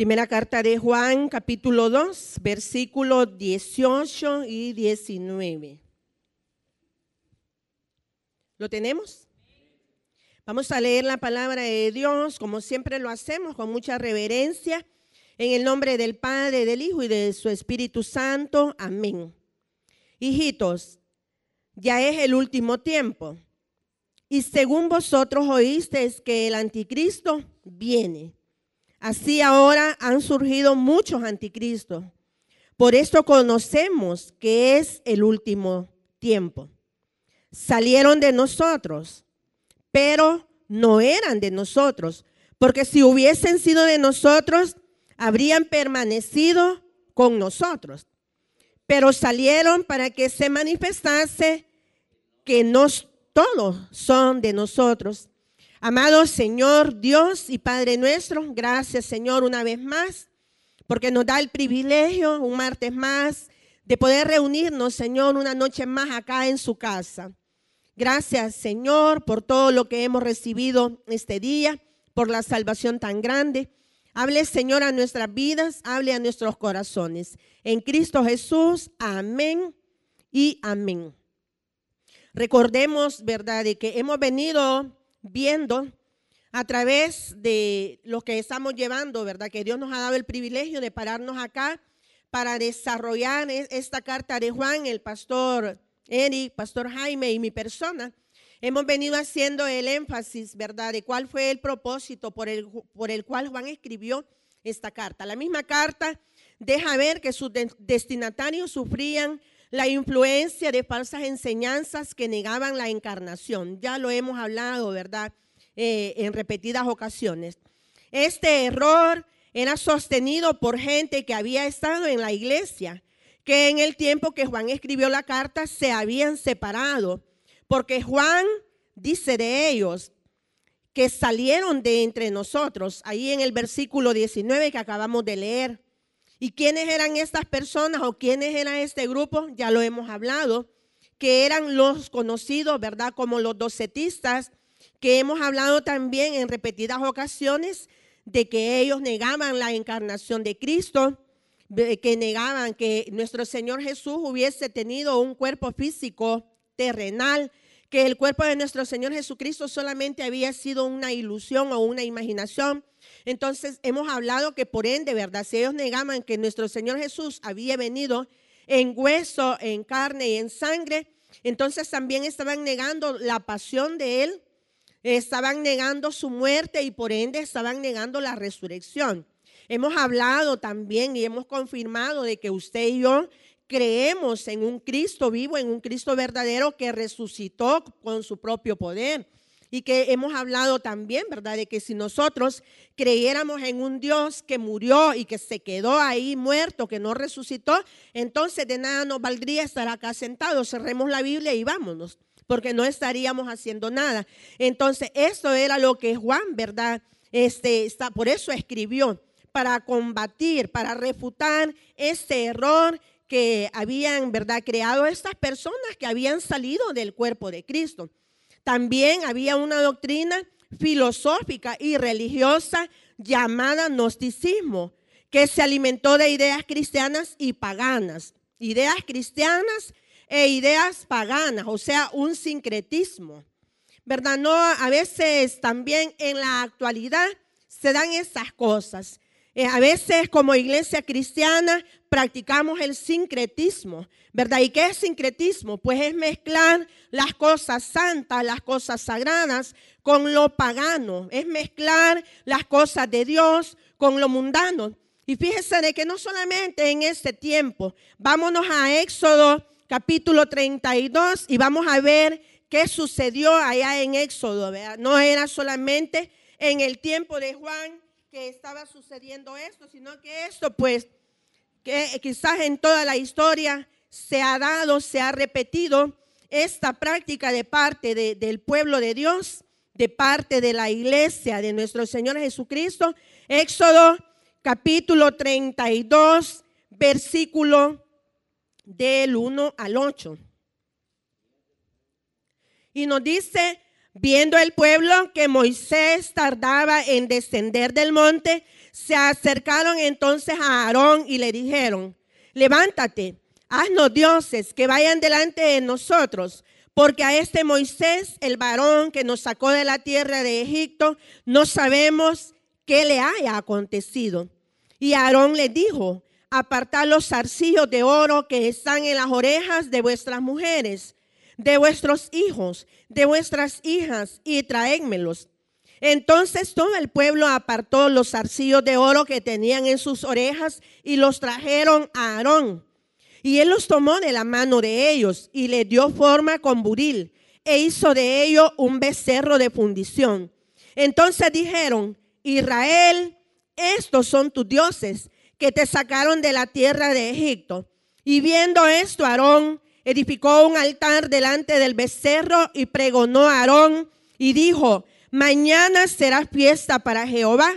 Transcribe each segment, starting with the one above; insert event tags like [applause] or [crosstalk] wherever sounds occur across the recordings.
Primera carta de Juan, capítulo 2, versículos 18 y 19. ¿Lo tenemos? Vamos a leer la palabra de Dios, como siempre lo hacemos, con mucha reverencia, en el nombre del Padre, del Hijo y de su Espíritu Santo. Amén. Hijitos, ya es el último tiempo. Y según vosotros oísteis que el anticristo viene. Así ahora han surgido muchos anticristos. Por esto conocemos que es el último tiempo. Salieron de nosotros, pero no eran de nosotros, porque si hubiesen sido de nosotros, habrían permanecido con nosotros. Pero salieron para que se manifestase que no todos son de nosotros. Amado Señor Dios y Padre nuestro, gracias Señor una vez más, porque nos da el privilegio, un martes más, de poder reunirnos, Señor, una noche más acá en su casa. Gracias Señor por todo lo que hemos recibido este día, por la salvación tan grande. Hable Señor a nuestras vidas, hable a nuestros corazones. En Cristo Jesús, amén y amén. Recordemos, ¿verdad?, de que hemos venido viendo a través de lo que estamos llevando, ¿verdad? Que Dios nos ha dado el privilegio de pararnos acá para desarrollar e-, esta carta de Juan, el pastor Eric, pastor Jaime y mi persona. Hemos venido haciendo el énfasis, ¿verdad?, de cuál fue el propósito por el, por el cual Juan escribió esta carta. La misma carta deja ver que sus destinatarios sufrían la influencia de falsas enseñanzas que negaban la encarnación. Ya lo hemos hablado, ¿verdad? Eh, en repetidas ocasiones. Este error era sostenido por gente que había estado en la iglesia, que en el tiempo que Juan escribió la carta se habían separado, porque Juan dice de ellos que salieron de entre nosotros, ahí en el versículo 19 que acabamos de leer. ¿Y quiénes eran estas personas o quiénes era este grupo? Ya lo hemos hablado, que eran los conocidos, ¿verdad? Como los docetistas, que hemos hablado también en repetidas ocasiones de que ellos negaban la encarnación de Cristo, que negaban que nuestro Señor Jesús hubiese tenido un cuerpo físico terrenal, que el cuerpo de nuestro Señor Jesucristo solamente había sido una ilusión o una imaginación, entonces hemos hablado que por ende, ¿verdad? Si ellos negaban que nuestro Señor Jesús había venido en hueso, en carne y en sangre, entonces también estaban negando la pasión de Él, estaban negando su muerte y por ende estaban negando la resurrección. Hemos hablado también y hemos confirmado de que usted y yo creemos en un Cristo vivo, en un Cristo verdadero que resucitó con su propio poder y que hemos hablado también, ¿verdad? De que si nosotros creyéramos en un Dios que murió y que se quedó ahí muerto, que no resucitó, entonces de nada nos valdría estar acá sentados. Cerremos la Biblia y vámonos, porque no estaríamos haciendo nada. Entonces, eso era lo que Juan, ¿verdad? Este, está, por eso escribió, para combatir, para refutar ese error que habían, ¿verdad?, creado estas personas que habían salido del cuerpo de Cristo. También había una doctrina filosófica y religiosa llamada gnosticismo, que se alimentó de ideas cristianas y paganas. Ideas cristianas e ideas paganas, o sea, un sincretismo. ¿Verdad? No, a veces también en la actualidad se dan esas cosas. Eh, a veces como iglesia cristiana practicamos el sincretismo, ¿verdad? ¿Y qué es sincretismo? Pues es mezclar las cosas santas, las cosas sagradas con lo pagano, es mezclar las cosas de Dios con lo mundano. Y fíjese de que no solamente en este tiempo, vámonos a Éxodo capítulo 32 y vamos a ver qué sucedió allá en Éxodo, ¿verdad? No era solamente en el tiempo de Juan que estaba sucediendo esto, sino que esto pues que quizás en toda la historia se ha dado, se ha repetido esta práctica de parte del pueblo de Dios, de parte de la iglesia de nuestro Señor Jesucristo. Éxodo capítulo 32, versículo del 1 al 8. Y nos dice, Viendo el pueblo que Moisés tardaba en descender del monte, se acercaron entonces a Aarón y le dijeron, levántate, haznos dioses que vayan delante de nosotros, porque a este Moisés, el varón que nos sacó de la tierra de Egipto, no sabemos qué le haya acontecido. Y Aarón le dijo, apartad los zarcillos de oro que están en las orejas de vuestras mujeres, de vuestros hijos, de vuestras hijas, y traédmelos. Entonces todo el pueblo apartó los zarcillos de oro que tenían en sus orejas y los trajeron a Aarón. Y él los tomó de la mano de ellos y le dio forma con buril e hizo de ello un becerro de fundición. Entonces dijeron, Israel, estos son tus dioses que te sacaron de la tierra de Egipto. Y viendo esto, Aarón edificó un altar delante del becerro y pregonó a Aarón y dijo, mañana será fiesta para Jehová.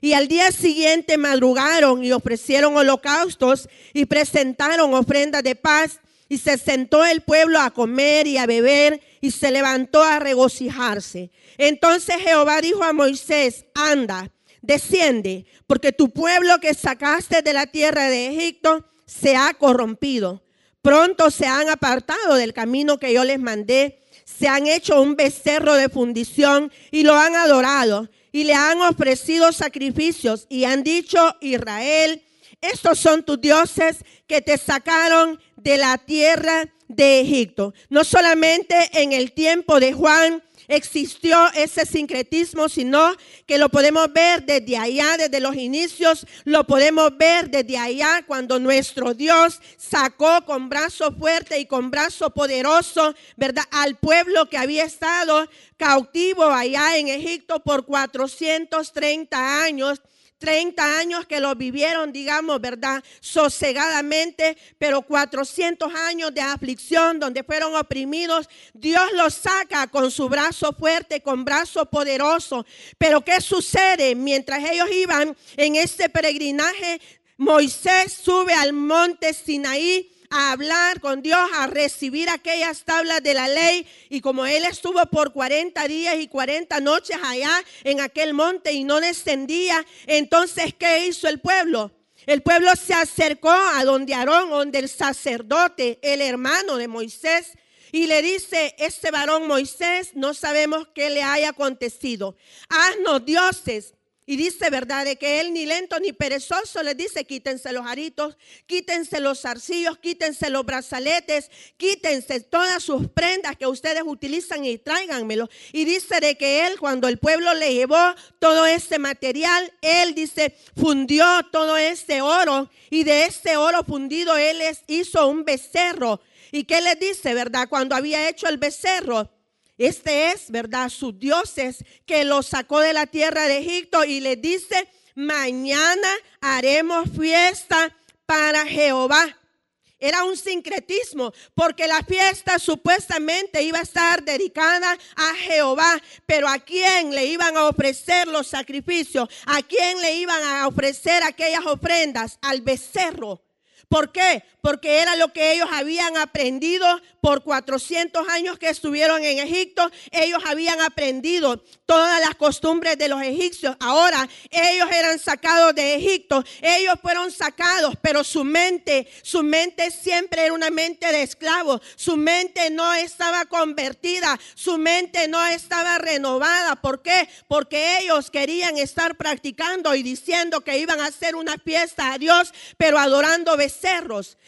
Y al día siguiente madrugaron y ofrecieron holocaustos y presentaron ofrendas de paz. Y se sentó el pueblo a comer y a beber y se levantó a regocijarse. Entonces Jehová dijo a Moisés, anda, desciende, porque tu pueblo que sacaste de la tierra de Egipto se ha corrompido. Pronto se han apartado del camino que yo les mandé se han hecho un becerro de fundición y lo han adorado y le han ofrecido sacrificios y han dicho, Israel, estos son tus dioses que te sacaron de la tierra de Egipto. No solamente en el tiempo de Juan, existió ese sincretismo, sino que lo podemos ver desde allá, desde los inicios, lo podemos ver desde allá cuando nuestro Dios sacó con brazo fuerte y con brazo poderoso, ¿verdad? Al pueblo que había estado cautivo allá en Egipto por 430 años 30 años que lo vivieron, digamos, ¿verdad? Sosegadamente, pero 400 años de aflicción donde fueron oprimidos. Dios los saca con su brazo fuerte, con brazo poderoso. Pero ¿qué sucede? Mientras ellos iban en este peregrinaje, Moisés sube al monte Sinaí a hablar con Dios, a recibir aquellas tablas de la ley. Y como él estuvo por 40 días y 40 noches allá en aquel monte y no descendía, entonces, ¿qué hizo el pueblo? El pueblo se acercó a donde Aarón, donde el sacerdote, el hermano de Moisés, y le dice, este varón Moisés, no sabemos qué le haya acontecido. Haznos dioses y dice, ¿verdad? De que él ni lento ni perezoso les dice, quítense los aritos, quítense los zarcillos, quítense los brazaletes, quítense todas sus prendas que ustedes utilizan y tráiganmelo. Y dice de que él, cuando el pueblo le llevó todo ese material, él dice, fundió todo ese oro y de ese oro fundido él les hizo un becerro. ¿Y qué le dice, verdad? Cuando había hecho el becerro, este es, ¿verdad? Sus dioses que los sacó de la tierra de Egipto y le dice, mañana haremos fiesta para Jehová. Era un sincretismo, porque la fiesta supuestamente iba a estar dedicada a Jehová, pero a quién le iban a ofrecer los sacrificios, a quién le iban a ofrecer aquellas ofrendas, al becerro. ¿Por qué? Porque era lo que ellos habían aprendido por 400 años que estuvieron en Egipto. Ellos habían aprendido todas las costumbres de los egipcios. Ahora ellos eran sacados de Egipto. Ellos fueron sacados, pero su mente, su mente siempre era una mente de esclavos. Su mente no estaba convertida. Su mente no estaba renovada. ¿Por qué? Porque ellos querían estar practicando y diciendo que iban a hacer una fiesta a Dios, pero adorando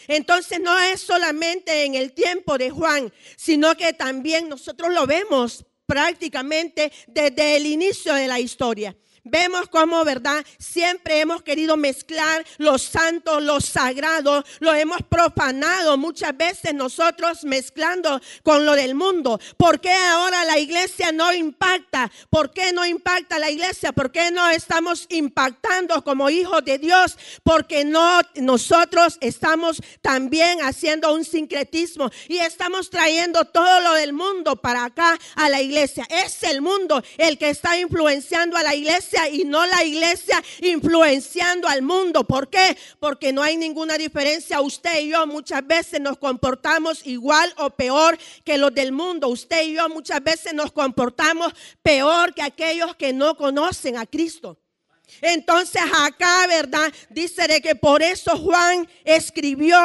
Entonces no es solamente en el tiempo de Juan, sino que también nosotros lo vemos prácticamente desde el inicio de la historia. Vemos cómo, ¿verdad? Siempre hemos querido mezclar los santos, los sagrados, lo hemos profanado muchas veces nosotros mezclando con lo del mundo. ¿Por qué ahora la iglesia no impacta? ¿Por qué no impacta la iglesia? ¿Por qué no estamos impactando como hijos de Dios? Porque no nosotros estamos también haciendo un sincretismo y estamos trayendo todo lo del mundo para acá a la iglesia. Es el mundo el que está influenciando a la iglesia y no la iglesia influenciando al mundo. ¿Por qué? Porque no hay ninguna diferencia. Usted y yo muchas veces nos comportamos igual o peor que los del mundo. Usted y yo muchas veces nos comportamos peor que aquellos que no conocen a Cristo. Entonces acá, ¿verdad? Dice de que por eso Juan escribió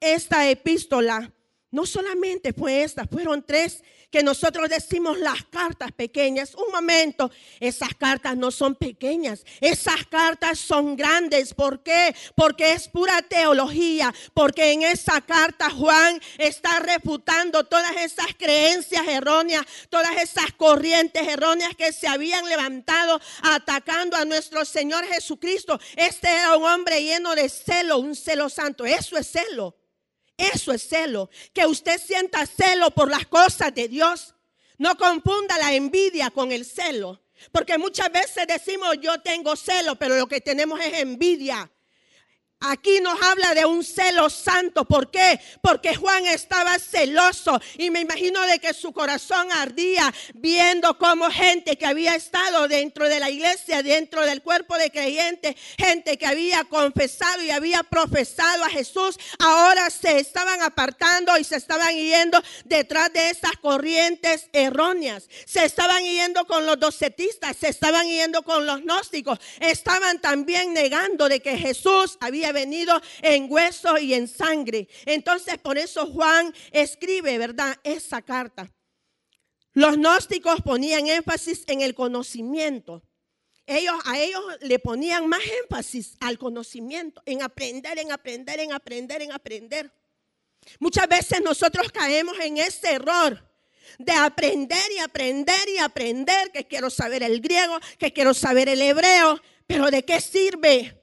esta epístola. No solamente fue esta, fueron tres que nosotros decimos las cartas pequeñas. Un momento, esas cartas no son pequeñas, esas cartas son grandes. ¿Por qué? Porque es pura teología, porque en esa carta Juan está refutando todas esas creencias erróneas, todas esas corrientes erróneas que se habían levantado atacando a nuestro Señor Jesucristo. Este era un hombre lleno de celo, un celo santo. Eso es celo. Eso es celo. Que usted sienta celo por las cosas de Dios. No confunda la envidia con el celo. Porque muchas veces decimos yo tengo celo, pero lo que tenemos es envidia. Aquí nos habla de un celo santo. ¿Por qué? Porque Juan estaba celoso y me imagino de que su corazón ardía viendo cómo gente que había estado dentro de la iglesia, dentro del cuerpo de creyentes, gente que había confesado y había profesado a Jesús, ahora se estaban apartando y se estaban yendo detrás de esas corrientes erróneas. Se estaban yendo con los docetistas, se estaban yendo con los gnósticos, estaban también negando de que Jesús había venido en hueso y en sangre. Entonces por eso Juan escribe, ¿verdad? Esa carta. Los gnósticos ponían énfasis en el conocimiento. Ellos, a ellos le ponían más énfasis al conocimiento, en aprender, en aprender, en aprender, en aprender. Muchas veces nosotros caemos en ese error de aprender y aprender y aprender, que quiero saber el griego, que quiero saber el hebreo, pero ¿de qué sirve?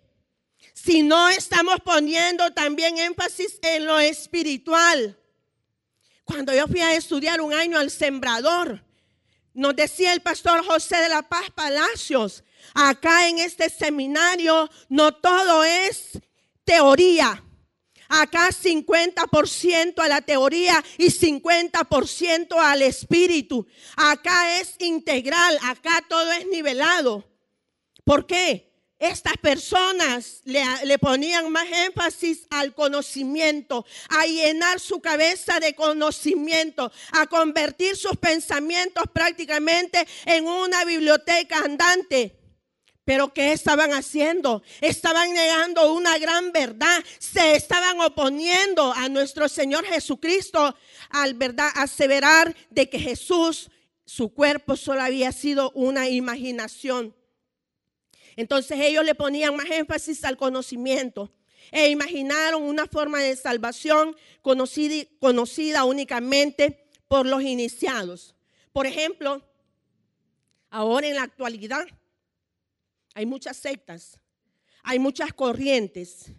Si no estamos poniendo también énfasis en lo espiritual. Cuando yo fui a estudiar un año al sembrador, nos decía el pastor José de la Paz Palacios, acá en este seminario no todo es teoría. Acá 50% a la teoría y 50% al espíritu. Acá es integral, acá todo es nivelado. ¿Por qué? Estas personas le, ponían más énfasis al conocimiento, a llenar su cabeza de conocimiento, a convertir sus pensamientos prácticamente en una biblioteca andante. Pero ¿qué estaban haciendo? Estaban negando una gran verdad. Se estaban oponiendo a nuestro Señor Jesucristo al verdad aseverar de que Jesús, su cuerpo solo había sido una imaginación. Entonces ellos le ponían más énfasis al conocimiento e imaginaron una forma de salvación conocida, únicamente por los iniciados. Por ejemplo, ahora en la actualidad hay muchas sectas, hay muchas corrientes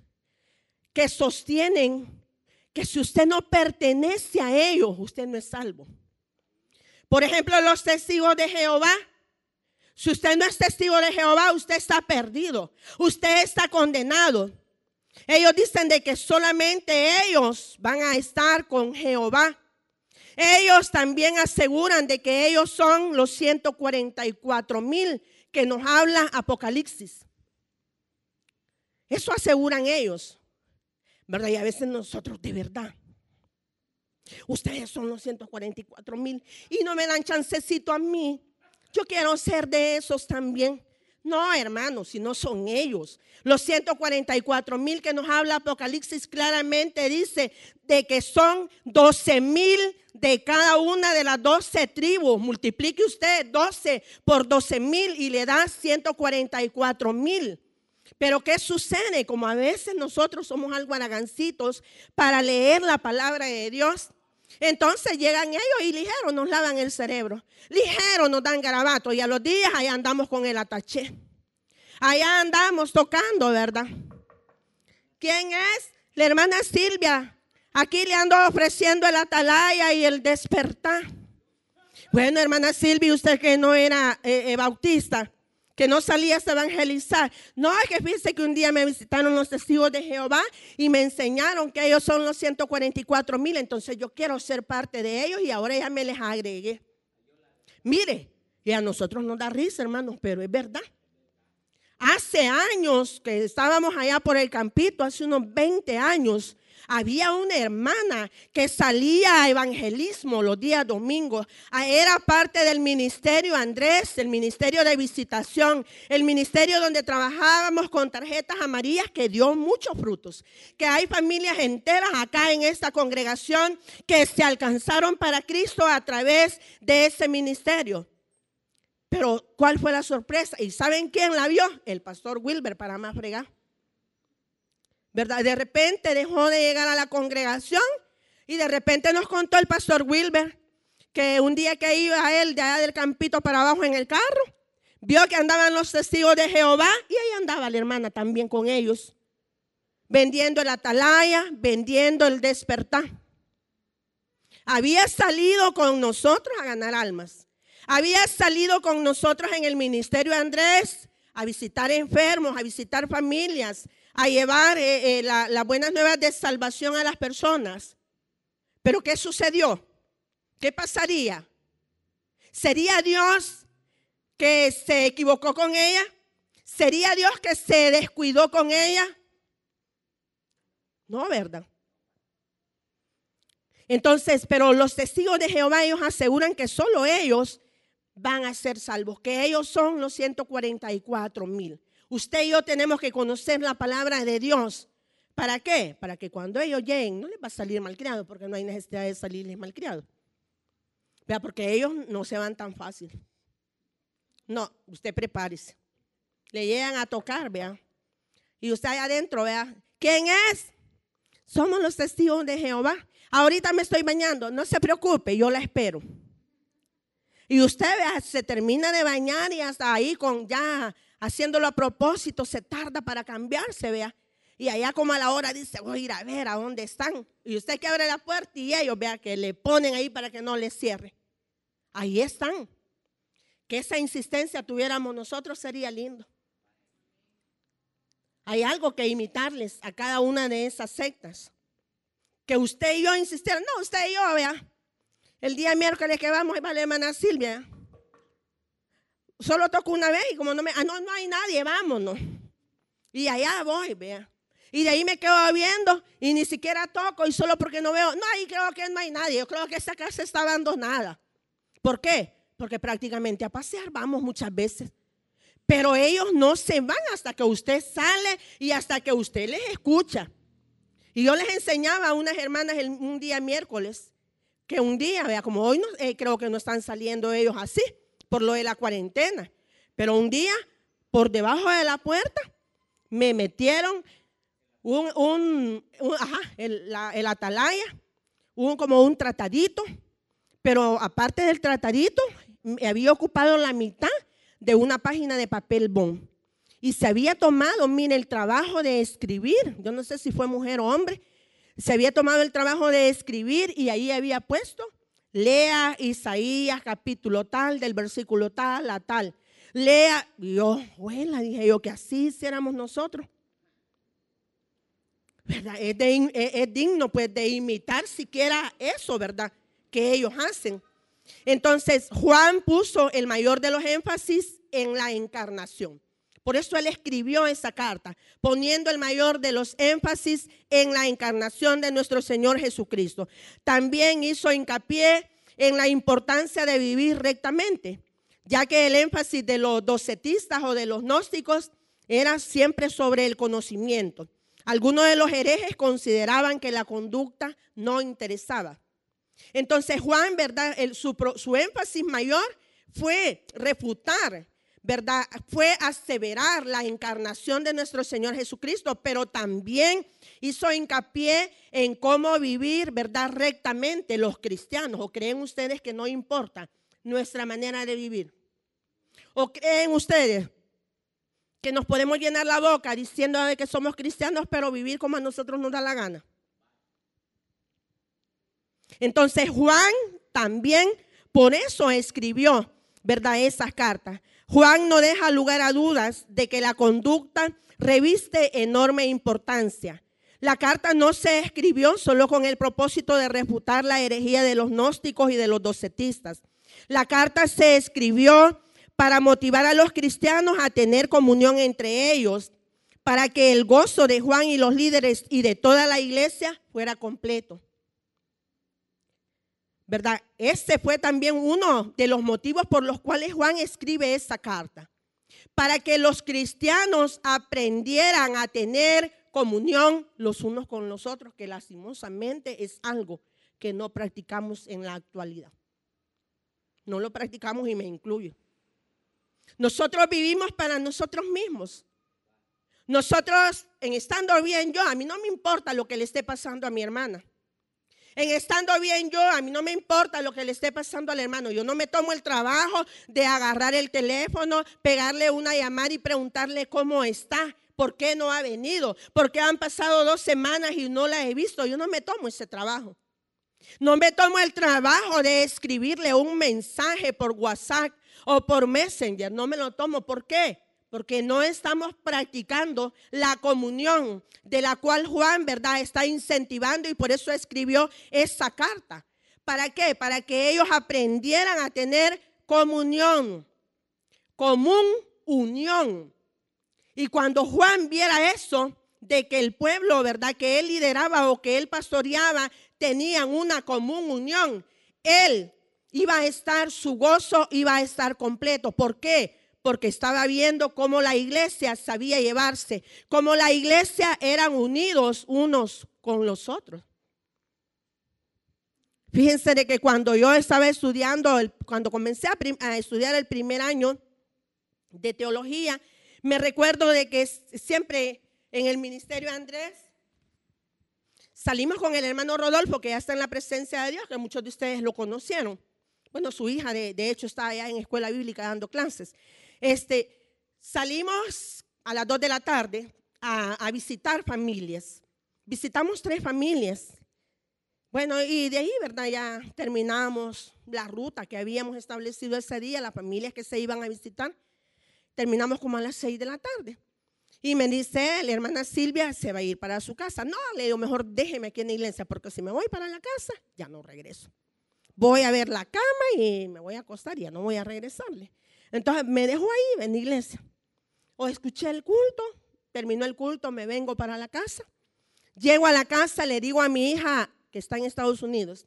que sostienen que si usted no pertenece a ellos, usted no es salvo. Por ejemplo, los testigos de Jehová si usted no es testigo de Jehová, usted está perdido. Usted está condenado. Ellos dicen de que solamente ellos van a estar con Jehová. Ellos también aseguran de que ellos son los 144 mil que nos habla Apocalipsis. Eso aseguran ellos. ¿Verdad? Y a veces nosotros de verdad. Ustedes son los 144 mil y no me dan chancecito a mí yo quiero ser de esos también. No, hermanos, si no son ellos. Los 144 mil que nos habla Apocalipsis claramente dice de que son 12 mil de cada una de las 12 tribus. Multiplique usted 12 por 12 mil y le da 144 mil. Pero ¿qué sucede? Como a veces nosotros somos algo aragancitos para leer la palabra de Dios, entonces llegan ellos y ligero nos lavan el cerebro. Ligero nos dan garabato y a los días allá andamos con el ataché. Allá andamos tocando, ¿verdad? ¿Quién es? La hermana Silvia. Aquí le ando ofreciendo el atalaya y el despertar. Bueno, hermana Silvia, usted que no era eh, eh, bautista, que no salías a evangelizar. No, es que fíjese que un día me visitaron los testigos de Jehová y me enseñaron que ellos son los 144 mil, entonces yo quiero ser parte de ellos y ahora ya me les agregué. Mire, y a nosotros nos da risa, hermanos, pero es verdad. hace años que estábamos allá por el campito, hace unos 20 años, había una hermana que salía a evangelismo los días domingos. Ah, era parte del ministerio Andrés, el ministerio de visitación, el ministerio donde trabajábamos con tarjetas amarillas que dio muchos frutos. Que hay familias enteras acá en esta congregación que se alcanzaron para Cristo a través de ese ministerio. Pero, ¿cuál fue la sorpresa? ¿Y saben quién la vio? El pastor Wilber, para más fregar. ¿Verdad? De repente dejó de llegar a la congregación y de repente nos contó el pastor Wilber que un día que iba él de allá del campito para abajo en el carro, vio que andaban los testigos de Jehová y ahí andaba la hermana también con ellos, vendiendo el atalaya, vendiendo el despertar. Había salido con nosotros a ganar almas. Había salido con nosotros en el ministerio Andrés a visitar enfermos, a visitar familias, a llevar eh, eh, las buenas nuevas de salvación a las personas. Pero ¿qué sucedió? ¿Qué pasaría? ¿Sería Dios que se equivocó con ella? ¿Sería Dios que se descuidó con ella? No, ¿verdad? Entonces, pero los testigos de Jehová, ellos aseguran que solo ellos van a ser salvos, que ellos son los 144 mil. Usted y yo tenemos que conocer la palabra de Dios. ¿Para qué? Para que cuando ellos lleguen no les va a salir malcriado, porque no hay necesidad de salirles malcriado. Vea, porque ellos no se van tan fácil. No, usted prepárese. Le llegan a tocar, vea. Y usted allá adentro, vea. ¿Quién es? Somos los testigos de Jehová. Ahorita me estoy bañando. No se preocupe, yo la espero. Y usted vea, se termina de bañar y hasta ahí con ya haciéndolo a propósito, se tarda para cambiarse, vea. Y allá como a la hora dice, voy a ir a ver a dónde están. Y usted que abre la puerta y ellos, vea, que le ponen ahí para que no le cierre. Ahí están. Que esa insistencia tuviéramos nosotros sería lindo. Hay algo que imitarles a cada una de esas sectas. Que usted y yo insistieran, no, usted y yo, vea. El día miércoles que vamos, a la hermana Silvia. Solo toco una vez y como no me, ah, no, no hay nadie, vámonos. Y allá voy, vea. Y de ahí me quedo viendo y ni siquiera toco y solo porque no veo, no, ahí creo que no hay nadie. Yo creo que esta casa está abandonada. ¿Por qué? Porque prácticamente a pasear vamos muchas veces. Pero ellos no se van hasta que usted sale y hasta que usted les escucha. Y yo les enseñaba a unas hermanas un día miércoles que un día, vea, como hoy no, eh, creo que no están saliendo ellos así por lo de la cuarentena. Pero un día, por debajo de la puerta, me metieron un, ajá, el, atalaya, un, como un tratadito, pero aparte del tratadito, me había ocupado la mitad de una página de papel bond. Y se había tomado, mire, el trabajo de escribir, yo no sé si fue mujer o hombre, se había tomado el trabajo de escribir y ahí había puesto Lea Isaías capítulo tal, del versículo tal a tal. Lea, yo, bueno, dije yo, que así hiciéramos nosotros. ¿Verdad? Es, digno pues de imitar siquiera eso, ¿verdad? Que ellos hacen. Entonces, Juan puso el mayor de los énfasis en la encarnación. Por eso él escribió esa carta, poniendo el mayor de los énfasis en la encarnación de nuestro Señor Jesucristo. También hizo hincapié en la importancia de vivir rectamente, ya que el énfasis de los docetistas o de los gnósticos era siempre sobre el conocimiento. Algunos de los herejes consideraban que la conducta no interesaba. Entonces Juan, ¿verdad? su, su énfasis mayor fue refutar ¿verdad? Fue aseverar la encarnación de nuestro Señor Jesucristo, pero también hizo hincapié en cómo vivir, ¿verdad? Rectamente los cristianos. ¿O creen ustedes que no importa nuestra manera de vivir? ¿O creen ustedes que nos podemos llenar la boca diciendo que somos cristianos, pero vivir como a nosotros nos da la gana? Entonces Juan también por eso escribió, ¿verdad? Esas cartas. Juan no deja lugar a dudas de que la conducta reviste enorme importancia. La carta no se escribió solo con el propósito de refutar la herejía de los gnósticos y de los docetistas. La carta se escribió para motivar a los cristianos a tener comunión entre ellos, para que el gozo de Juan y los líderes y de toda la iglesia fuera completo. ¿Verdad? Ese fue también uno de los motivos por los cuales Juan escribe esta carta, para que los cristianos aprendieran a tener comunión los unos con los otros, que lastimosamente es algo que no practicamos en la actualidad. No lo practicamos y me incluyo. Nosotros vivimos para nosotros mismos. Nosotros, en estando bien yo, a mí no me importa lo que le esté pasando a mi hermana. En estando bien yo, a mí no me importa lo que le esté pasando al hermano. Yo no me tomo el trabajo de agarrar el teléfono, pegarle una llamada y preguntarle cómo está. ¿Por qué no ha venido? ¿Por qué han pasado dos semanas y no la he visto? Yo no me tomo ese trabajo. No me tomo el trabajo de escribirle un mensaje por WhatsApp o por Messenger. No me lo tomo. ¿Por qué? Porque no estamos practicando la comunión de la cual Juan, ¿verdad?, está incentivando y por eso escribió esa carta. ¿Para qué? Para que ellos aprendieran a tener comunión, común unión. Y cuando Juan viera eso, de que el pueblo, ¿verdad?, que él lideraba o que él pastoreaba, tenían una común unión, él iba a estar, su gozo iba a estar completo. ¿Por qué? Porque estaba viendo cómo la iglesia sabía llevarse, cómo la iglesia eran unidos unos con los otros. Fíjense de que cuando yo estaba estudiando, cuando comencé a, estudiar el primer año de teología, me recuerdo de que siempre en el ministerio Andrés salimos con el hermano Rodolfo, que ya está en la presencia de Dios, que muchos de ustedes lo conocieron. Bueno, su hija, de, hecho, está allá en escuela bíblica dando clases. Este, salimos a las 2 de la tarde a, visitar familias. Visitamos tres familias. Bueno, y de ahí, ¿verdad? Ya terminamos la ruta que habíamos establecido ese día, las familias que se iban a visitar. Terminamos como a las 6 de la tarde. Y me dice, la hermana Silvia se va a ir para su casa. No, le digo, mejor déjeme aquí en la iglesia, porque si me voy para la casa, ya no regreso voy a ver la cama y me voy a acostar ya no voy a regresarle. Entonces me dejo ahí en la iglesia. O escuché el culto, terminó el culto, me vengo para la casa. Llego a la casa, le digo a mi hija que está en Estados Unidos.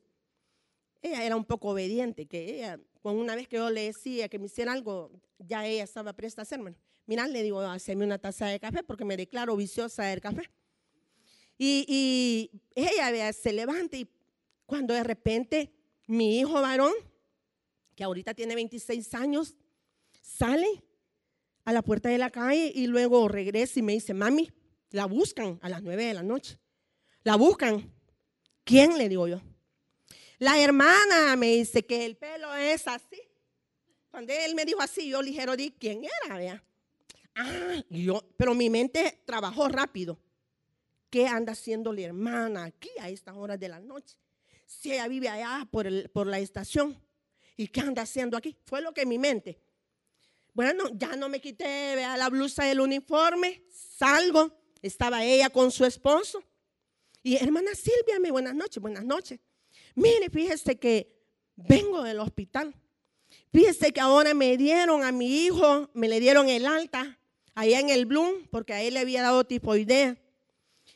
Ella era un poco obediente, que ella, con una vez que yo le decía que me hiciera algo, ya ella estaba presta a hacerme. Mira, le digo, haceme una taza de café porque me declaro viciosa del café. Y, y ella se levanta y cuando de repente mi hijo varón, que ahorita tiene 26 años, sale a la puerta de la calle y luego regresa y me dice, mami, la buscan a las 9 de la noche. La buscan. ¿Quién? Le digo yo. La hermana me dice que el pelo es así. Cuando él me dijo así, yo ligero di quién era, Ah, yo, pero mi mente trabajó rápido. ¿Qué anda haciendo la hermana aquí a estas horas de la noche? si ella vive allá por, por la estación. ¿Y qué anda haciendo aquí? Fue lo que mi mente. Bueno, ya no me quité la blusa del uniforme, salgo, estaba ella con su esposo. Y hermana Silvia, me buenas noches, buenas noches. Mire, fíjese que vengo del hospital. Fíjese que ahora me dieron a mi hijo, me le dieron el alta allá en el Bloom, porque a él le había dado tifoidea.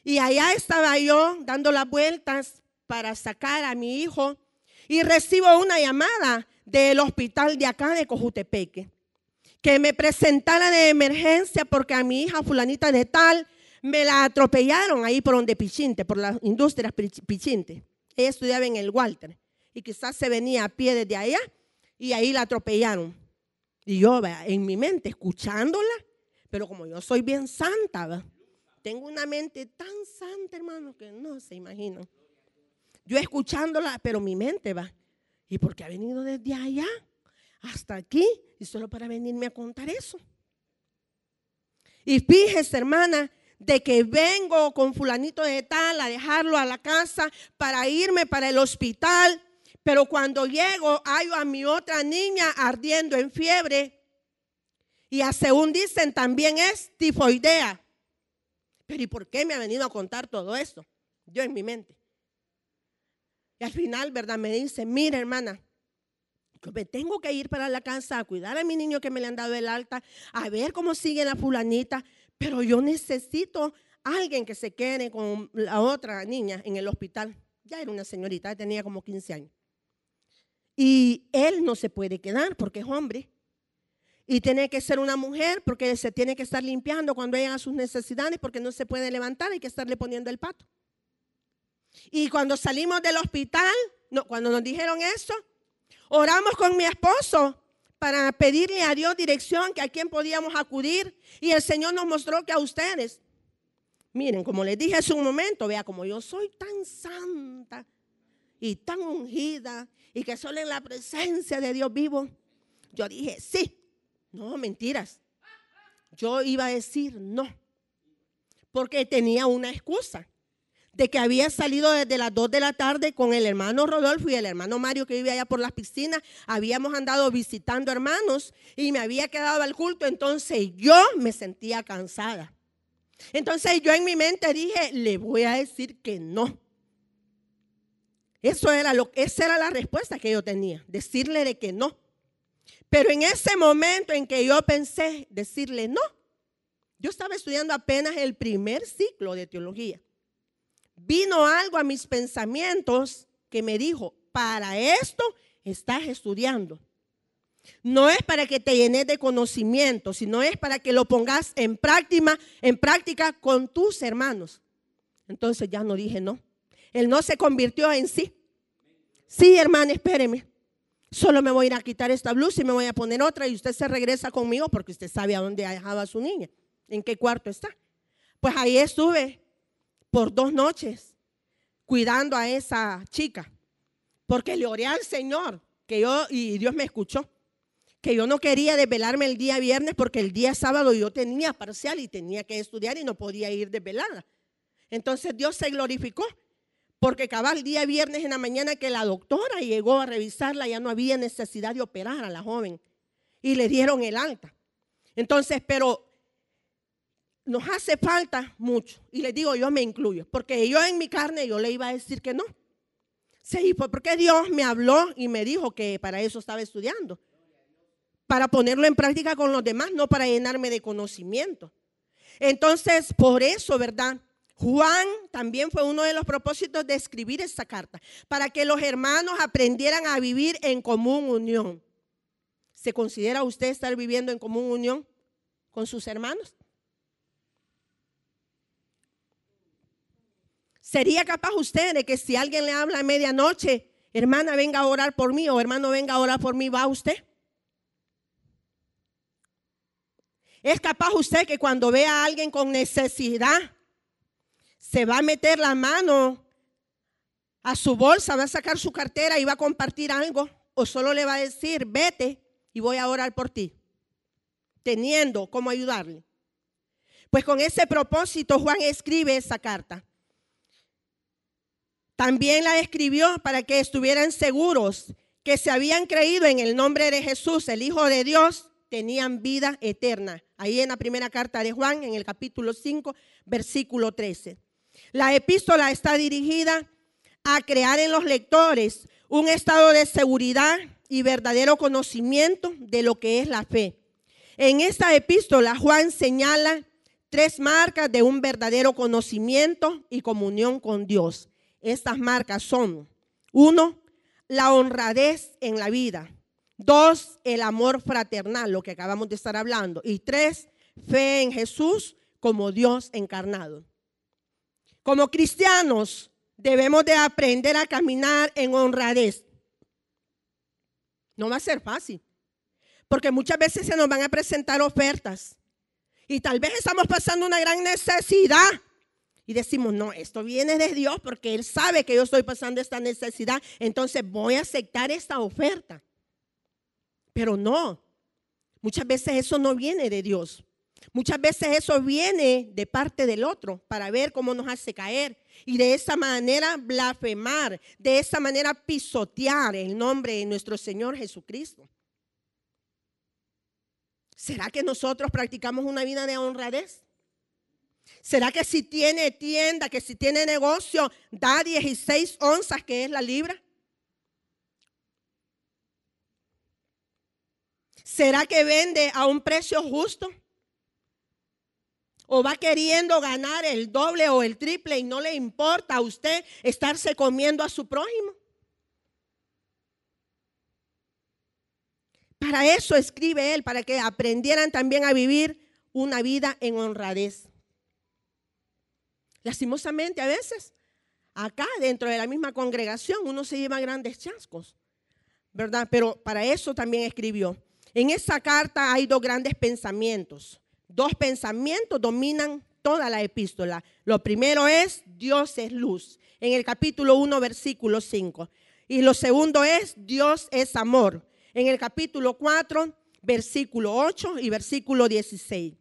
Y allá estaba yo dando las vueltas para sacar a mi hijo y recibo una llamada del hospital de acá de Cojutepeque que me presentara de emergencia porque a mi hija fulanita de tal me la atropellaron ahí por donde Pichinte, por las industrias Pichinte. Ella estudiaba en el Walter y quizás se venía a pie desde allá y ahí la atropellaron. Y yo, en mi mente, escuchándola, pero como yo soy bien santa, tengo una mente tan santa, hermano, que no se imaginan. Yo escuchándola, pero mi mente va. ¿Y por qué ha venido desde allá hasta aquí? Y solo para venirme a contar eso. Y fíjese, hermana, de que vengo con fulanito de tal a dejarlo a la casa para irme para el hospital. Pero cuando llego, hallo a mi otra niña ardiendo en fiebre. Y según dicen, también es tifoidea. Pero ¿y por qué me ha venido a contar todo esto? Yo en mi mente. Y al final, ¿verdad? Me dice, mira hermana, me tengo que ir para la casa a cuidar a mi niño que me le han dado el alta, a ver cómo sigue la fulanita, pero yo necesito alguien que se quede con la otra niña en el hospital. Ya era una señorita, tenía como 15 años. Y él no se puede quedar porque es hombre. Y tiene que ser una mujer porque se tiene que estar limpiando cuando a sus necesidades porque no se puede levantar, hay que estarle poniendo el pato. Y cuando salimos del hospital, cuando nos dijeron eso, oramos con mi esposo para pedirle a Dios dirección, que a quién podíamos acudir. Y el Señor nos mostró que a ustedes, miren, como les dije hace un momento, vea, como yo soy tan santa y tan ungida y que solo en la presencia de Dios vivo, yo dije, sí, no, mentiras. Yo iba a decir no, porque tenía una excusa de que había salido desde las 2 de la tarde con el hermano Rodolfo y el hermano Mario que vive allá por las piscinas. Habíamos andado visitando hermanos y me había quedado al culto, entonces yo me sentía cansada. Entonces yo en mi mente dije, le voy a decir que no. Eso era lo, esa era la respuesta que yo tenía, decirle de que no. Pero en ese momento en que yo pensé decirle no, yo estaba estudiando apenas el primer ciclo de teología. Vino algo a mis pensamientos que me dijo, para esto estás estudiando. No es para que te llenes de conocimiento, sino es para que lo pongas en práctica, en práctica con tus hermanos. Entonces ya no dije no. Él no se convirtió en sí. Sí, hermana, espéreme. Solo me voy a ir a quitar esta blusa y me voy a poner otra y usted se regresa conmigo porque usted sabe a dónde ha dejado a su niña, en qué cuarto está. Pues ahí estuve por dos noches cuidando a esa chica, porque le oré al Señor que yo y Dios me escuchó, que yo no quería desvelarme el día viernes porque el día sábado yo tenía parcial y tenía que estudiar y no podía ir desvelada. Entonces Dios se glorificó porque cabal el día viernes en la mañana que la doctora llegó a revisarla, ya no había necesidad de operar a la joven. Y le dieron el alta. Entonces, pero nos hace falta mucho. Y les digo, yo me incluyo. Porque yo en mi carne, yo le iba a decir que no. Sí, porque Dios me habló y me dijo que para eso estaba estudiando. Para ponerlo en práctica con los demás, no para llenarme de conocimiento. Entonces, por eso, ¿verdad? Juan también fue uno de los propósitos de escribir esta carta, para que los hermanos aprendieran a vivir en común unión. ¿Se considera usted estar viviendo en común unión con sus hermanos? ¿Sería capaz usted de que si alguien le habla a medianoche, hermana, venga a orar por mí o hermano, venga a orar por mí, va usted? ¿Es capaz usted que cuando vea a alguien con necesidad, se va a meter la mano a su bolsa, va a sacar su cartera y va a compartir algo, o solo le va a decir, vete y voy a orar por ti, teniendo cómo ayudarle. Pues con ese propósito Juan escribe esa carta. También la escribió para que estuvieran seguros que se habían creído en el nombre de Jesús, el Hijo de Dios, tenían vida eterna. Ahí en la primera carta de Juan, en el capítulo 5, versículo 13. La epístola está dirigida a crear en los lectores un estado de seguridad y verdadero conocimiento de lo que es la fe. En esta epístola Juan señala tres marcas de un verdadero conocimiento y comunión con Dios. Estas marcas son, uno, la honradez en la vida. Dos, el amor fraternal, lo que acabamos de estar hablando. Y tres, fe en Jesús como Dios encarnado. Como cristianos debemos de aprender a caminar en honradez. No va a ser fácil, porque muchas veces se nos van a presentar ofertas y tal vez estamos pasando una gran necesidad y decimos, no, esto viene de Dios porque Él sabe que yo estoy pasando esta necesidad, entonces voy a aceptar esta oferta. Pero no, muchas veces eso no viene de Dios. Muchas veces eso viene de parte del otro para ver cómo nos hace caer y de esa manera blasfemar, de esa manera pisotear el nombre de nuestro Señor Jesucristo. ¿Será que nosotros practicamos una vida de honradez? ¿Será que si tiene tienda, que si tiene negocio, da 16 onzas, que es la libra? ¿Será que vende a un precio justo? ¿O va queriendo ganar el doble o el triple y no le importa a usted estarse comiendo a su prójimo? Para eso escribe él, para que aprendieran también a vivir una vida en honradez. Lastimosamente a veces, acá dentro de la misma congregación, uno se lleva grandes chascos, ¿verdad? Pero para eso también escribió. En esa carta hay dos grandes pensamientos. Dos pensamientos dominan toda la epístola. Lo primero es, Dios es luz, en el capítulo 1, versículo 5. Y lo segundo es, Dios es amor, en el capítulo 4, versículo 8 y versículo 16.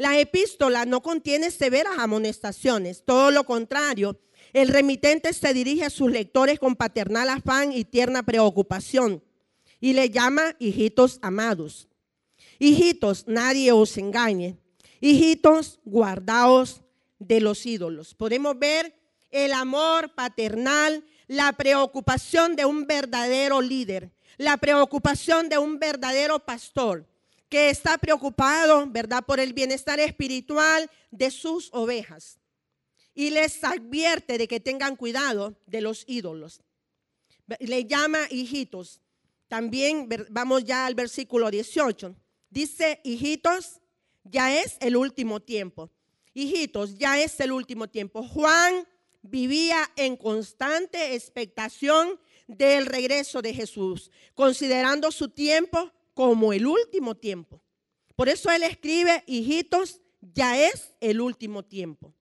La epístola no contiene severas amonestaciones, todo lo contrario. El remitente se dirige a sus lectores con paternal afán y tierna preocupación y le llama hijitos amados. Hijitos, nadie os engañe. Hijitos, guardaos de los ídolos. Podemos ver el amor paternal, la preocupación de un verdadero líder la preocupación de un verdadero pastor que está preocupado, ¿verdad?, por el bienestar espiritual de sus ovejas. Y les advierte de que tengan cuidado de los ídolos. Le llama hijitos. También vamos ya al versículo 18. Dice, hijitos, ya es el último tiempo. Hijitos, ya es el último tiempo. Juan vivía en constante expectación del regreso de Jesús, considerando su tiempo como el último tiempo. Por eso él escribe, hijitos, ya es el último tiempo.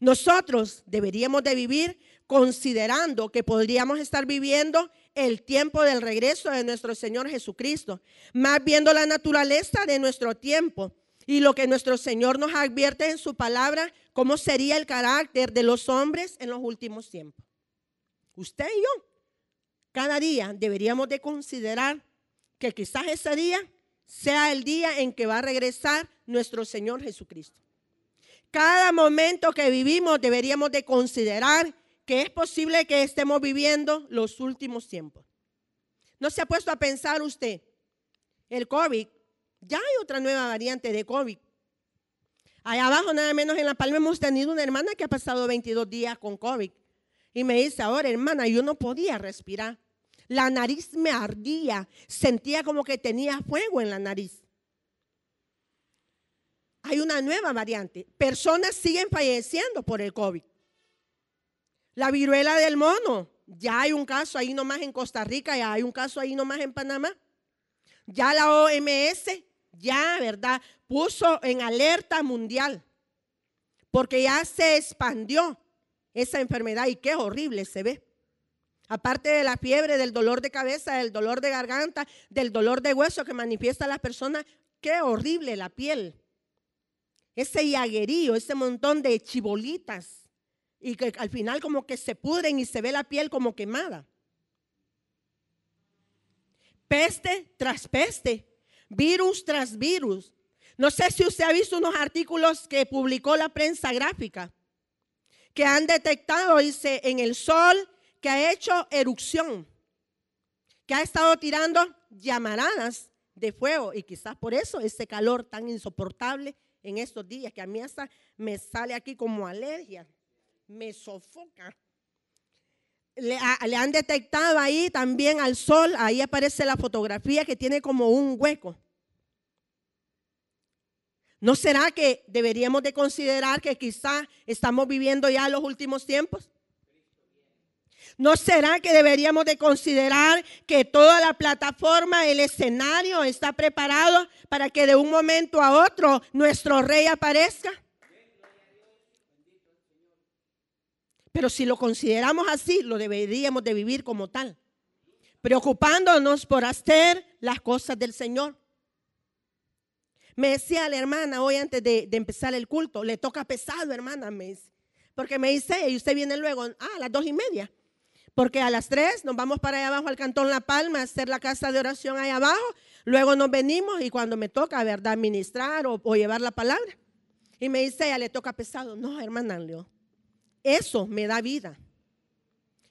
Nosotros deberíamos de vivir considerando que podríamos estar viviendo el tiempo del regreso de nuestro Señor Jesucristo, más viendo la naturaleza de nuestro tiempo y lo que nuestro Señor nos advierte en su palabra, cómo sería el carácter de los hombres en los últimos tiempos. Usted y yo cada día deberíamos de considerar que quizás ese día sea el día en que va a regresar nuestro Señor Jesucristo. Cada momento que vivimos deberíamos de considerar que es posible que estemos viviendo los últimos tiempos. ¿No se ha puesto a pensar usted? El COVID, ya hay otra nueva variante de COVID. Allá abajo, nada menos en La Palma, hemos tenido una hermana que ha pasado 22 días con COVID. Y me dice, ahora hermana, yo no podía respirar. La nariz me ardía, sentía como que tenía fuego en la nariz. Hay una nueva variante. Personas siguen falleciendo por el COVID. La viruela del mono, ya hay un caso ahí nomás en Costa Rica, ya hay un caso ahí nomás en Panamá. Ya la OMS, ya, ¿verdad? Puso en alerta mundial, porque ya se expandió esa enfermedad y qué horrible se ve. Aparte de la fiebre, del dolor de cabeza, del dolor de garganta, del dolor de hueso que manifiesta la persona, qué horrible la piel. Ese llaguerío, ese montón de chibolitas y que al final como que se pudren y se ve la piel como quemada. Peste tras peste, virus tras virus. No sé si usted ha visto unos artículos que publicó la prensa gráfica que han detectado, dice, en el sol que ha hecho erupción, que ha estado tirando llamaradas de fuego y quizás por eso ese calor tan insoportable en estos días, que a mí hasta me sale aquí como alergia, me sofoca. Le, le, han detectado ahí también al sol, ahí aparece la fotografía que tiene como un hueco. ¿No será que deberíamos de considerar que quizá estamos viviendo ya los últimos tiempos? ¿No será que deberíamos de considerar que toda la plataforma, el escenario está preparado para que de un momento a otro nuestro rey aparezca? Pero si lo consideramos así, lo deberíamos de vivir como tal, preocupándonos por hacer las cosas del Señor. Me decía la hermana hoy antes de, empezar el culto, le toca pesado, hermana, me dice. Porque me dice, y usted viene luego, ah, a las dos y media. Porque a las tres nos vamos para allá abajo al Cantón La Palma a hacer la casa de oración ahí abajo. Luego nos venimos y cuando me toca, ¿verdad?, ministrar o, llevar la palabra. Y me dice, ella le toca pesado. No, hermana eso me da vida.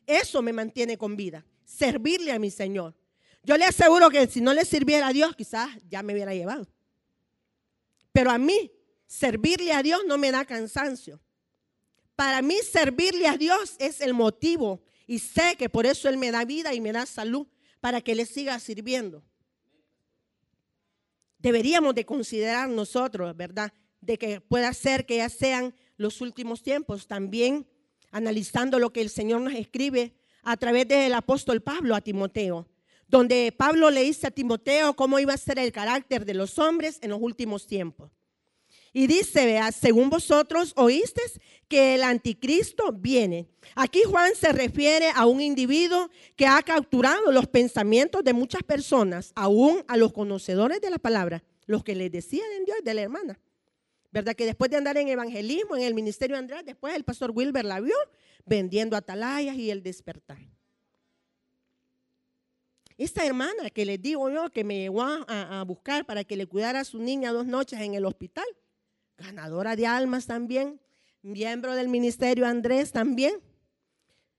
Eso me mantiene con vida. Servirle a mi Señor. Yo le aseguro que si no le sirviera a Dios, quizás ya me hubiera llevado. Pero a mí, servirle a Dios no me da cansancio. Para mí, servirle a Dios es el motivo. Y sé que por eso Él me da vida y me da salud para que le siga sirviendo. Deberíamos de considerar nosotros, ¿verdad? De que pueda ser que ya sean los últimos tiempos. También analizando lo que el Señor nos escribe a través del apóstol Pablo a Timoteo donde Pablo le dice a Timoteo cómo iba a ser el carácter de los hombres en los últimos tiempos. Y dice, vea, según vosotros oíste que el anticristo viene. Aquí Juan se refiere a un individuo que ha capturado los pensamientos de muchas personas, aún a los conocedores de la palabra, los que les decían en Dios de la hermana. ¿Verdad? Que después de andar en evangelismo, en el ministerio de Andrés, después el pastor Wilber la vio vendiendo atalayas y el despertar. Esta hermana que les digo yo que me llegó a, buscar para que le cuidara a su niña dos noches en el hospital, ganadora de almas también, miembro del ministerio Andrés también,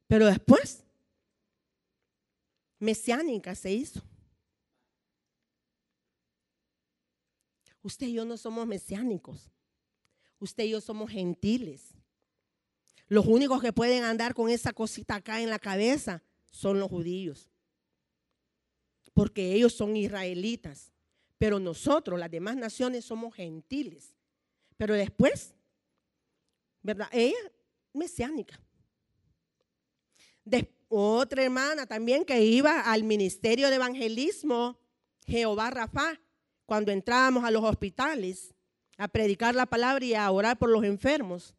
pero después, mesiánica se hizo. Usted y yo no somos mesiánicos, usted y yo somos gentiles. Los únicos que pueden andar con esa cosita acá en la cabeza son los judíos porque ellos son israelitas, pero nosotros, las demás naciones, somos gentiles. Pero después, ¿verdad? Ella, mesiánica. otra hermana también que iba al ministerio de evangelismo, Jehová Rafa, cuando entrábamos a los hospitales a predicar la palabra y a orar por los enfermos.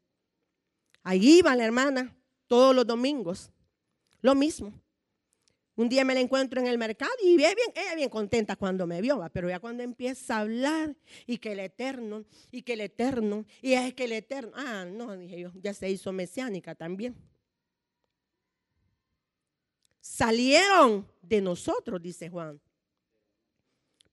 Allí iba la hermana todos los domingos. Lo mismo. Un día me la encuentro en el mercado y bien, ella bien contenta cuando me vio, pero ya cuando empieza a hablar y que el eterno, y que el eterno, y es que el eterno, ah, no, dije yo, ya se hizo mesiánica también. Salieron de nosotros, dice Juan,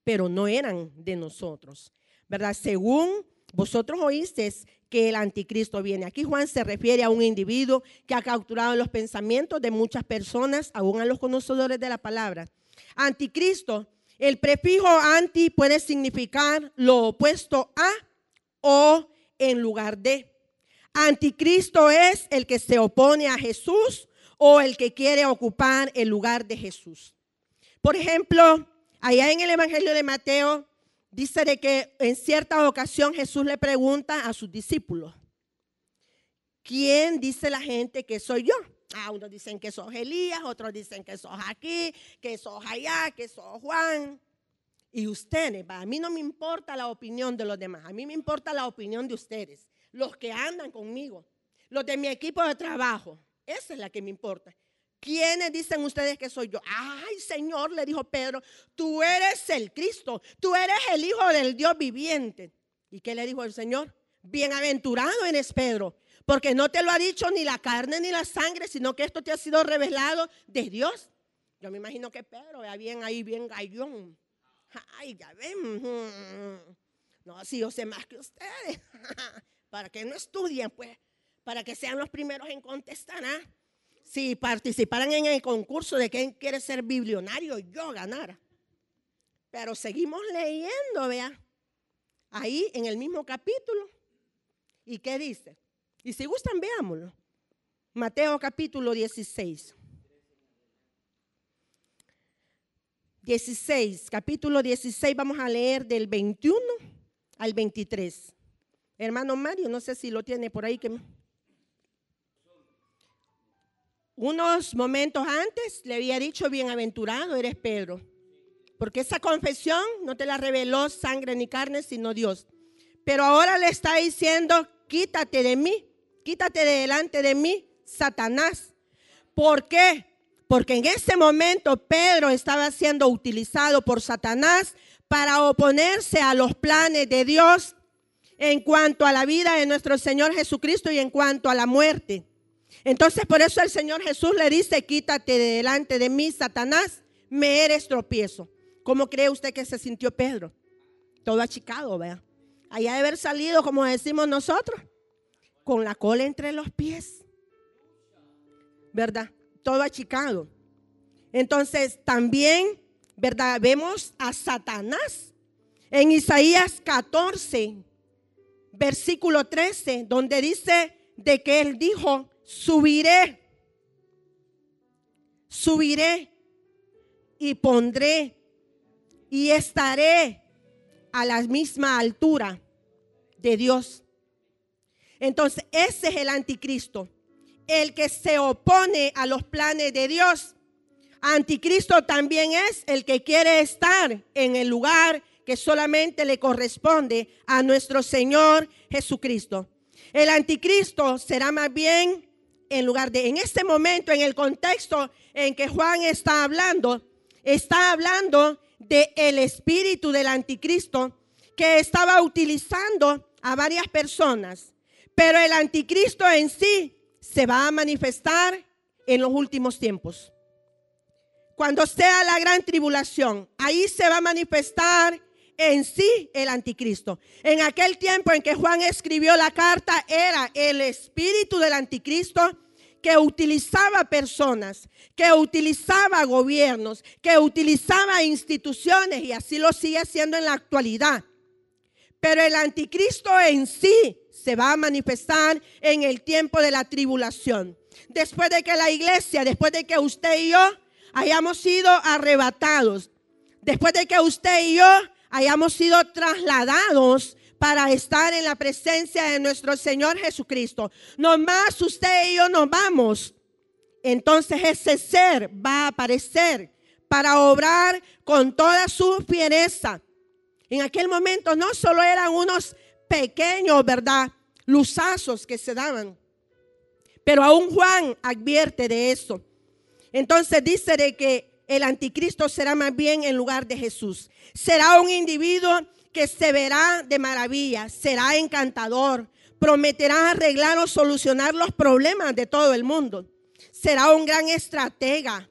pero no eran de nosotros, ¿verdad? Según vosotros oísteis que el anticristo viene. Aquí Juan se refiere a un individuo que ha capturado los pensamientos de muchas personas, aún a los conocedores de la palabra. Anticristo, el prefijo anti puede significar lo opuesto a o en lugar de. Anticristo es el que se opone a Jesús o el que quiere ocupar el lugar de Jesús. Por ejemplo, allá en el Evangelio de Mateo dice de que en cierta ocasión Jesús le pregunta a sus discípulos, ¿quién dice la gente que soy yo? Ah, unos dicen que sos Elías, otros dicen que sos aquí, que sos allá, que sos Juan. Y ustedes, a mí no me importa la opinión de los demás, a mí me importa la opinión de ustedes, los que andan conmigo, los de mi equipo de trabajo. Esa es la que me importa. ¿Quiénes dicen ustedes que soy yo? Ay, Señor, le dijo Pedro, tú eres el Cristo, tú eres el Hijo del Dios viviente. ¿Y qué le dijo el Señor? Bienaventurado eres Pedro, porque no te lo ha dicho ni la carne ni la sangre, sino que esto te ha sido revelado de Dios. Yo me imagino que Pedro vea bien ahí, bien gallón. Ay, ya ven. No, si yo sé más que ustedes. [laughs] para que no estudien, pues, para que sean los primeros en contestar. ¿ah? Si participaran en el concurso de quién quiere ser biblionario, yo ganara. Pero seguimos leyendo, vea. Ahí en el mismo capítulo. ¿Y qué dice? Y si gustan, veámoslo. Mateo capítulo 16. 16, capítulo 16, vamos a leer del 21 al 23. Hermano Mario, no sé si lo tiene por ahí que unos momentos antes le había dicho, bienaventurado eres Pedro, porque esa confesión no te la reveló sangre ni carne, sino Dios. Pero ahora le está diciendo, quítate de mí, quítate de delante de mí, Satanás. ¿Por qué? Porque en ese momento Pedro estaba siendo utilizado por Satanás para oponerse a los planes de Dios en cuanto a la vida de nuestro Señor Jesucristo y en cuanto a la muerte. Entonces por eso el Señor Jesús le dice, quítate de delante de mí, Satanás, me eres tropiezo. ¿Cómo cree usted que se sintió Pedro? Todo achicado, vea. Allá de haber salido, como decimos nosotros, con la cola entre los pies. ¿Verdad? Todo achicado. Entonces también ¿verdad? Vemos a Satanás en Isaías 14, versículo 13, donde dice de que él dijo, subiré, subiré y pondré y estaré a la misma altura de Dios. Entonces, ese es el anticristo, el que se opone a los planes de Dios. Anticristo también es el que quiere estar en el lugar que solamente le corresponde a nuestro Señor Jesucristo. El anticristo será más bien en lugar de, en este momento, en el contexto en que Juan está hablando, está hablando de el espíritu del anticristo que estaba utilizando a varias personas. Pero el anticristo en sí se va a manifestar en los últimos tiempos. Cuando sea la gran tribulación, ahí se va a manifestar en sí el anticristo. En aquel tiempo en que Juan escribió la carta era el espíritu del anticristo que utilizaba personas, que utilizaba gobiernos, que utilizaba instituciones y así lo sigue haciendo en la actualidad. Pero el anticristo en sí se va a manifestar en el tiempo de la tribulación. Después de que la iglesia, después de que usted y yo hayamos sido arrebatados, después de que usted y yo hayamos sido trasladados para estar en la presencia de nuestro Señor Jesucristo. Nomás usted y yo nos vamos. Entonces ese ser va a aparecer para obrar con toda su fiereza. En aquel momento no solo eran unos pequeños, ¿verdad? Luzazos que se daban. Pero aún Juan advierte de eso. Entonces dice de que el anticristo será más bien en lugar de Jesús. Será un individuo que se verá de maravilla, será encantador, prometerá arreglar o solucionar los problemas de todo el mundo. Será un gran estratega.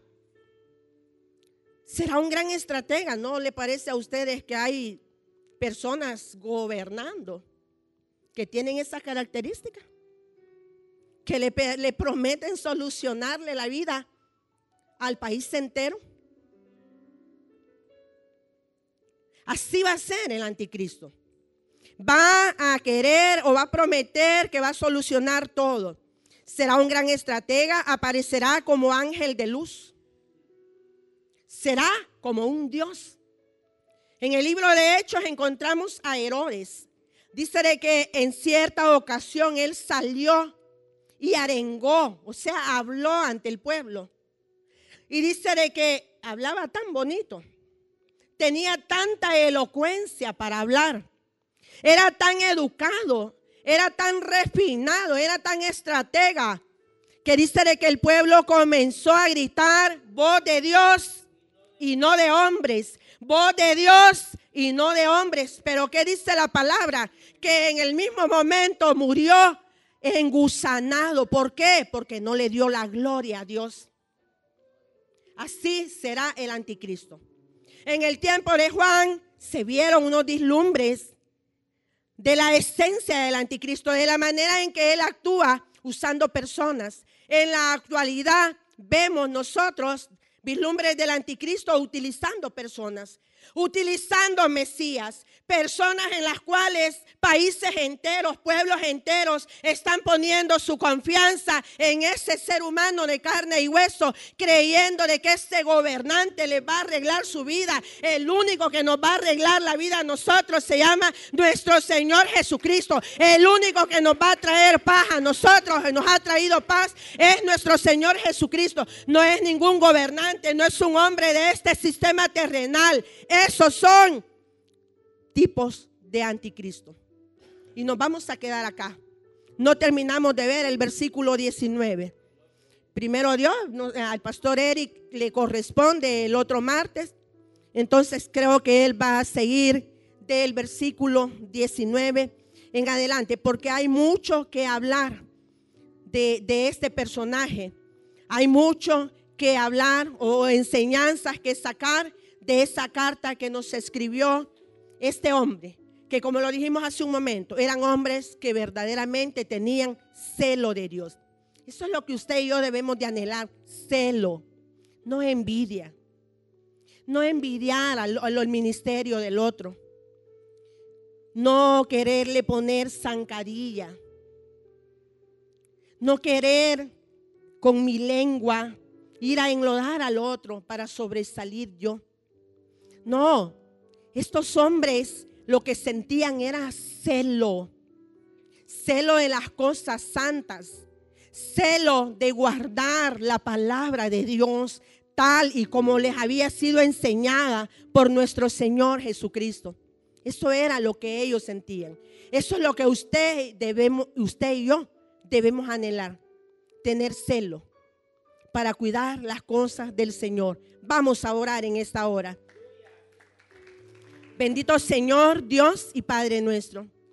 Será un gran estratega, ¿no le parece a ustedes que hay personas gobernando que tienen esa característica? Que le, le prometen solucionarle la vida al país entero. Así va a ser el anticristo. Va a querer o va a prometer que va a solucionar todo. Será un gran estratega, aparecerá como ángel de luz. Será como un Dios. En el libro de Hechos encontramos a Herodes. Dice que en cierta ocasión él salió y arengó, o sea, habló ante el pueblo. Y dice de que hablaba tan bonito tenía tanta elocuencia para hablar. Era tan educado, era tan refinado, era tan estratega, que dice de que el pueblo comenzó a gritar, voz de Dios y no de hombres, voz de Dios y no de hombres. Pero ¿qué dice la palabra? Que en el mismo momento murió engusanado. ¿Por qué? Porque no le dio la gloria a Dios. Así será el anticristo. En el tiempo de Juan se vieron unos dislumbres de la esencia del anticristo, de la manera en que él actúa usando personas. En la actualidad vemos nosotros vislumbres del anticristo utilizando personas, utilizando Mesías, personas en las cuales países enteros, pueblos enteros están poniendo su confianza en ese ser humano de carne y hueso, creyendo de que ese gobernante les va a arreglar su vida. El único que nos va a arreglar la vida a nosotros se llama nuestro Señor Jesucristo. El único que nos va a traer paz a nosotros, que nos ha traído paz, es nuestro Señor Jesucristo. No es ningún gobernante, no es un hombre de este sistema terrenal. Esos son tipos de anticristo. Y nos vamos a quedar acá. No terminamos de ver el versículo 19. Primero Dios, al pastor Eric le corresponde el otro martes. Entonces creo que él va a seguir del versículo 19 en adelante, porque hay mucho que hablar de, de este personaje. Hay mucho que hablar o enseñanzas que sacar de esa carta que nos escribió este hombre, que como lo dijimos hace un momento, eran hombres que verdaderamente tenían celo de Dios. Eso es lo que usted y yo debemos de anhelar, celo, no envidia. no envidiar al, ministerio del otro, no quererle poner zancadilla, no querer con mi lengua ir a enlodar al otro para sobresalir yo. No, estos hombres lo que sentían era celo, celo de las cosas santas, celo de guardar la palabra de Dios tal y como les había sido enseñada por nuestro Señor Jesucristo. Eso era lo que ellos sentían. Eso es lo que usted debemos, usted y yo debemos anhelar, tener celo para cuidar las cosas del Señor. Vamos a orar en esta hora. Bendito Señor, Dios y Padre nuestro.